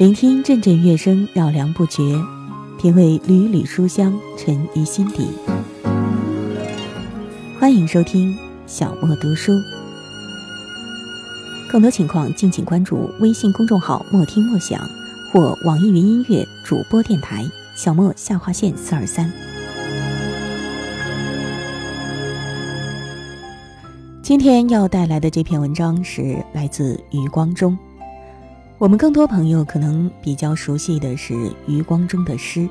聆听阵阵乐声，绕梁不绝；品味缕缕书香，沉于心底。欢迎收听小莫读书，更多情况敬请关注微信公众号“莫听莫想”或网易云音乐主播电台“小莫下划线四二三”。今天要带来的这篇文章是来自余光中。我们更多朋友可能比较熟悉的是余光中的诗，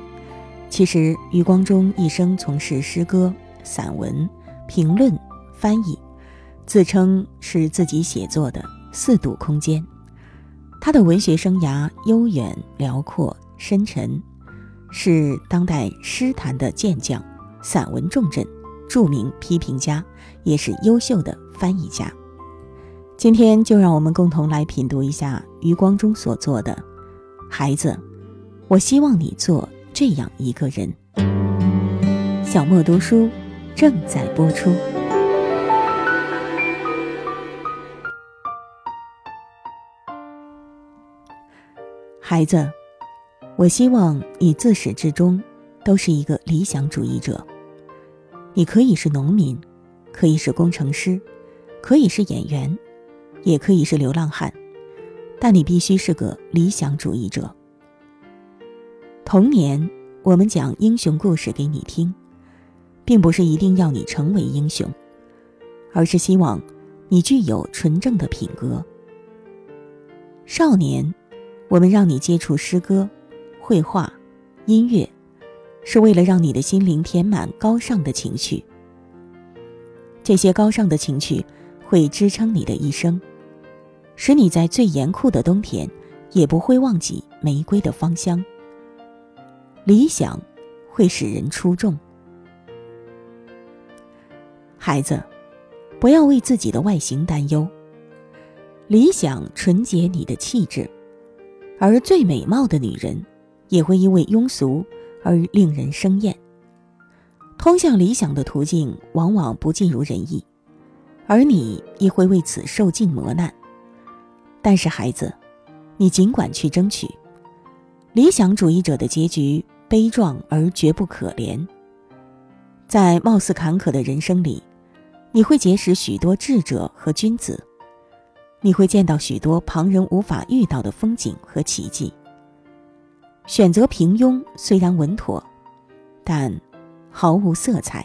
其实余光中一生从事诗歌、散文、评论、翻译，自称是自己写作的四度空间。他的文学生涯悠远辽阔、深沉，是当代诗坛的健将、散文重镇、著名批评家，也是优秀的翻译家。今天就让我们共同来品读一下余光中所做的。孩子，我希望你做这样一个人。小莫读书正在播出。孩子，我希望你自始至终都是一个理想主义者。你可以是农民，可以是工程师，可以是演员。也可以是流浪汉，但你必须是个理想主义者。童年，我们讲英雄故事给你听，并不是一定要你成为英雄，而是希望你具有纯正的品格。少年，我们让你接触诗歌、绘画、音乐，是为了让你的心灵填满高尚的情绪。这些高尚的情趣会支撑你的一生。使你在最严酷的冬天，也不会忘记玫瑰的芳香。理想会使人出众。孩子，不要为自己的外形担忧。理想纯洁你的气质，而最美貌的女人，也会因为庸俗而令人生厌。通向理想的途径往往不尽如人意，而你亦会为此受尽磨难。但是孩子，你尽管去争取。理想主义者的结局悲壮而绝不可怜。在貌似坎坷的人生里，你会结识许多智者和君子，你会见到许多旁人无法遇到的风景和奇迹。选择平庸虽然稳妥，但毫无色彩。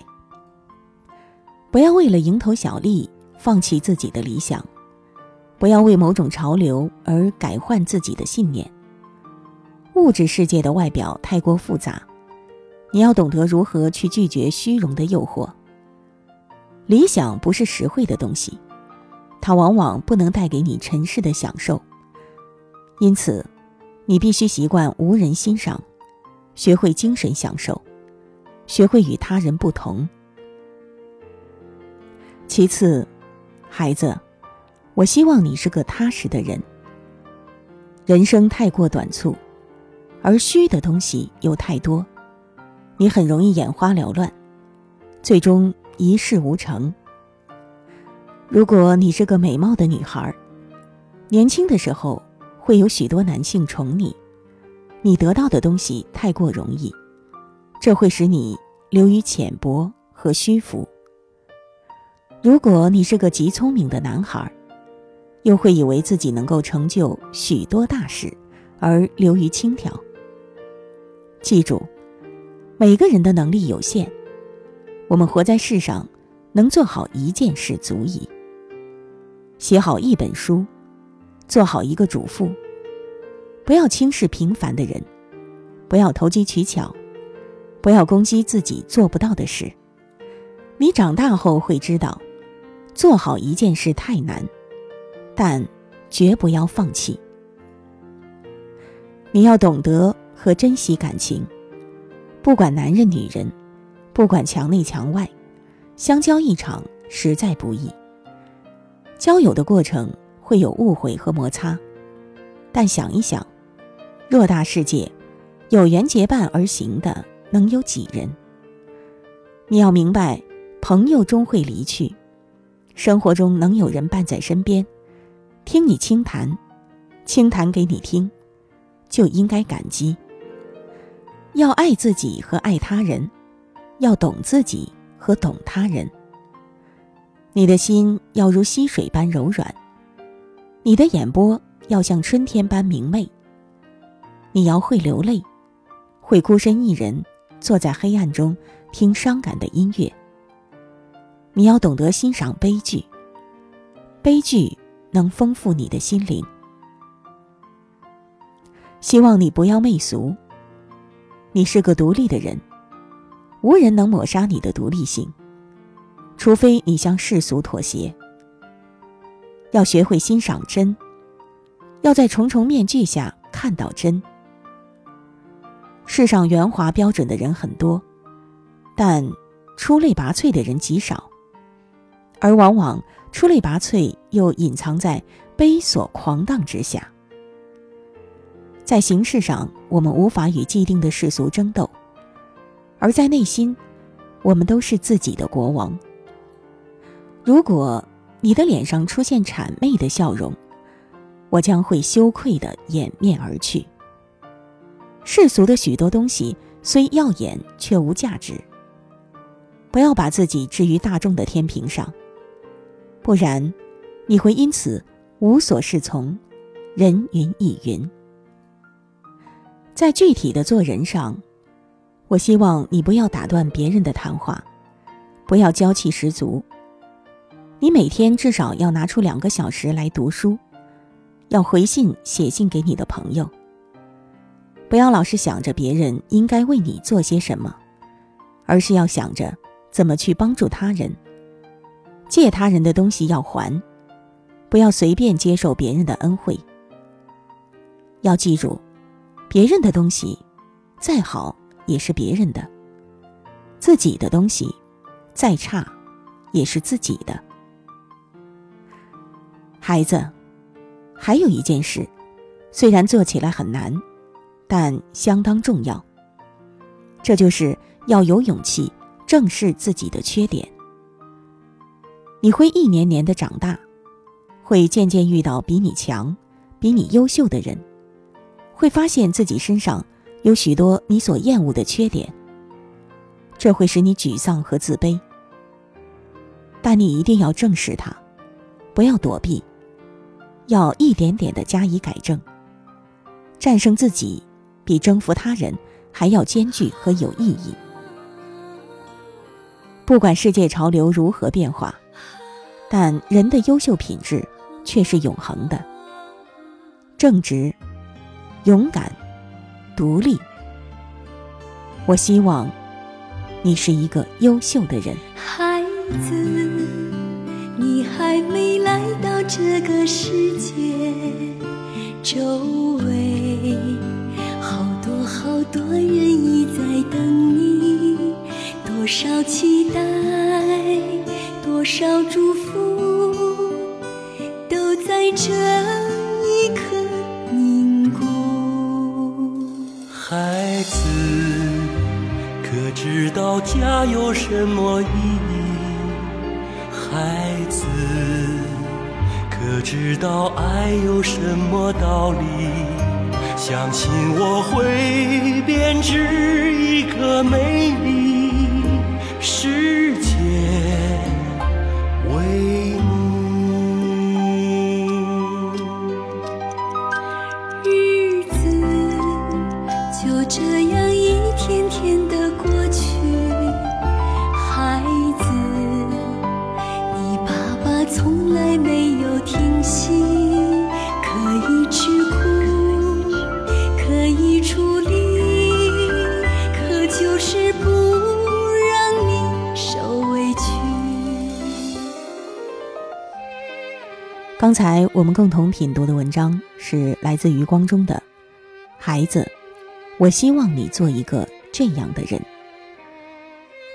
不要为了蝇头小利放弃自己的理想。不要为某种潮流而改换自己的信念。物质世界的外表太过复杂，你要懂得如何去拒绝虚荣的诱惑。理想不是实惠的东西，它往往不能带给你尘世的享受。因此，你必须习惯无人欣赏，学会精神享受，学会与他人不同。其次，孩子。我希望你是个踏实的人。人生太过短促，而虚的东西又太多，你很容易眼花缭乱，最终一事无成。如果你是个美貌的女孩，年轻的时候会有许多男性宠你，你得到的东西太过容易，这会使你流于浅薄和虚浮。如果你是个极聪明的男孩，又会以为自己能够成就许多大事，而流于轻佻。记住，每个人的能力有限，我们活在世上，能做好一件事足矣。写好一本书，做好一个主妇，不要轻视平凡的人，不要投机取巧，不要攻击自己做不到的事。你长大后会知道，做好一件事太难。但绝不要放弃。你要懂得和珍惜感情，不管男人女人，不管墙内墙外，相交一场实在不易。交友的过程会有误会和摩擦，但想一想，偌大世界，有缘结伴而行的能有几人？你要明白，朋友终会离去，生活中能有人伴在身边。听你轻谈，轻谈给你听，就应该感激。要爱自己和爱他人，要懂自己和懂他人。你的心要如溪水般柔软，你的眼波要像春天般明媚。你要会流泪，会孤身一人坐在黑暗中听伤感的音乐。你要懂得欣赏悲剧，悲剧能丰富你的心灵。希望你不要媚俗。你是个独立的人，无人能抹杀你的独立性，除非你向世俗妥协。要学会欣赏真，要在重重面具下看到真。世上圆滑标准的人很多，但出类拔萃的人极少。而往往出类拔萃又隐藏在悲琐狂荡之下。在形式上，我们无法与既定的世俗争斗；而在内心，我们都是自己的国王。如果你的脸上出现谄媚的笑容，我将会羞愧的掩面而去。世俗的许多东西虽耀眼，却无价值。不要把自己置于大众的天平上。不然，你会因此无所适从，人云亦云。在具体的做人上，我希望你不要打断别人的谈话，不要娇气十足。你每天至少要拿出两个小时来读书，要回信写信给你的朋友。不要老是想着别人应该为你做些什么，而是要想着怎么去帮助他人。借他人的东西要还，不要随便接受别人的恩惠。要记住，别人的东西再好也是别人的，自己的东西再差也是自己的。孩子，还有一件事，虽然做起来很难，但相当重要。这就是要有勇气正视自己的缺点。你会一年年的长大，会渐渐遇到比你强、比你优秀的人，会发现自己身上有许多你所厌恶的缺点，这会使你沮丧和自卑。但你一定要正视它，不要躲避，要一点点的加以改正。战胜自己，比征服他人还要艰巨和有意义。不管世界潮流如何变化。但人的优秀品质却是永恒的：正直、勇敢、独立。我希望你是一个优秀的人。孩子，你还没来到这个世界，周围好多好多人已在等你，多少期待。多少祝福在这一刻凝固。孩子，可知道家有什么意义？孩子，可知道爱有什么道理？相信我会编织一个美丽刚才我们共同品读的文章是来自余光中的《孩子，我希望你做一个这样的人》。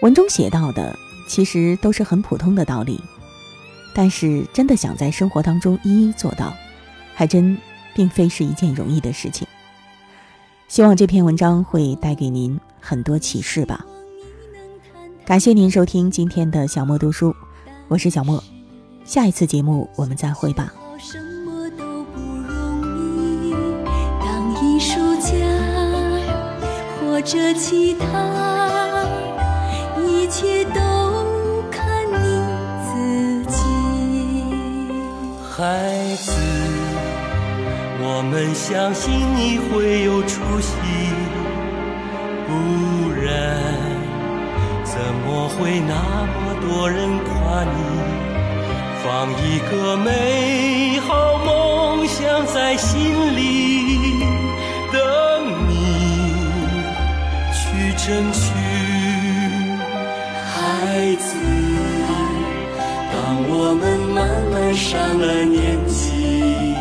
文中写到的其实都是很普通的道理，但是真的想在生活当中一一做到，还真并非是一件容易的事情。希望这篇文章会带给您很多启示吧。感谢您收听今天的小莫读书，我是小莫。下一次节目我们再会吧什么都不容易当一束者其他，一切都看你自己。孩子，我们相信你会有出息，不然怎么会那么多人夸你？放一个美好梦想在心里，等你去争取。孩子，当我们慢慢上了年纪，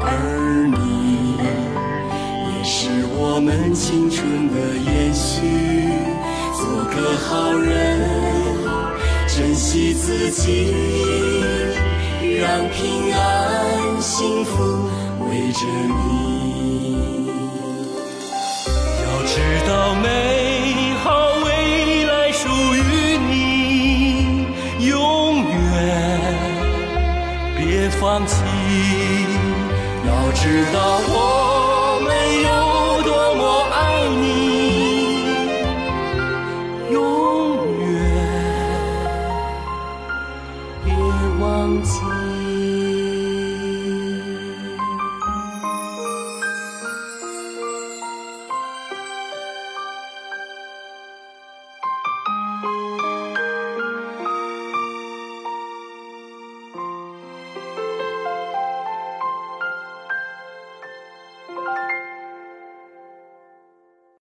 而你也是我们青春的延续，做个好人。珍惜自己，让平安幸福围着你。